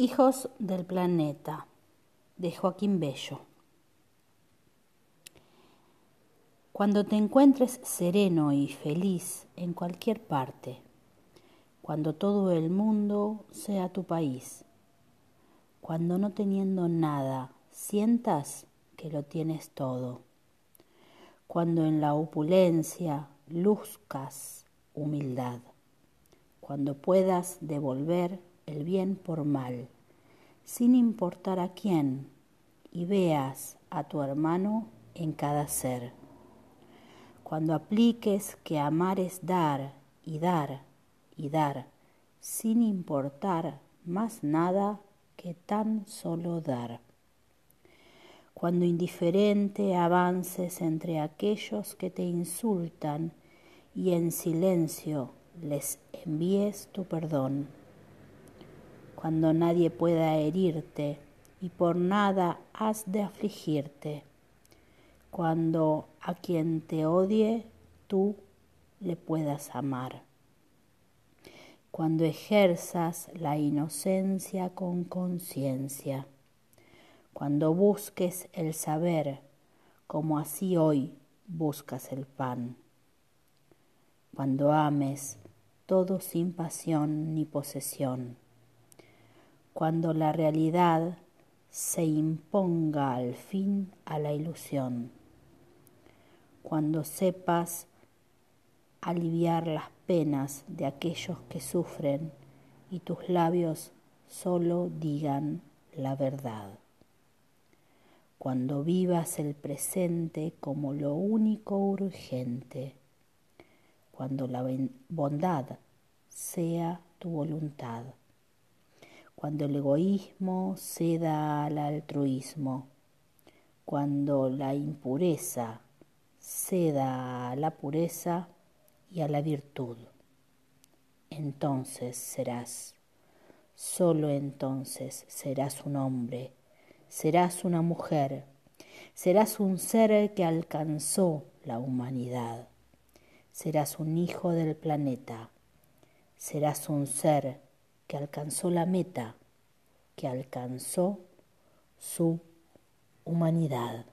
Hijos del planeta de Joaquín Bello. Cuando te encuentres sereno y feliz en cualquier parte, cuando todo el mundo sea tu país, cuando no teniendo nada sientas que lo tienes todo, cuando en la opulencia luzcas humildad, cuando puedas devolver el bien por mal, sin importar a quién, y veas a tu hermano en cada ser. Cuando apliques que amar es dar y dar y dar, sin importar más nada que tan solo dar. Cuando indiferente avances entre aquellos que te insultan y en silencio les envíes tu perdón cuando nadie pueda herirte y por nada has de afligirte, cuando a quien te odie tú le puedas amar, cuando ejerzas la inocencia con conciencia, cuando busques el saber como así hoy buscas el pan, cuando ames todo sin pasión ni posesión cuando la realidad se imponga al fin a la ilusión, cuando sepas aliviar las penas de aquellos que sufren y tus labios solo digan la verdad. Cuando vivas el presente como lo único urgente, cuando la bondad sea tu voluntad cuando el egoísmo ceda al altruismo, cuando la impureza ceda a la pureza y a la virtud. Entonces serás, solo entonces serás un hombre, serás una mujer, serás un ser que alcanzó la humanidad, serás un hijo del planeta, serás un ser que alcanzó la meta, que alcanzó su humanidad.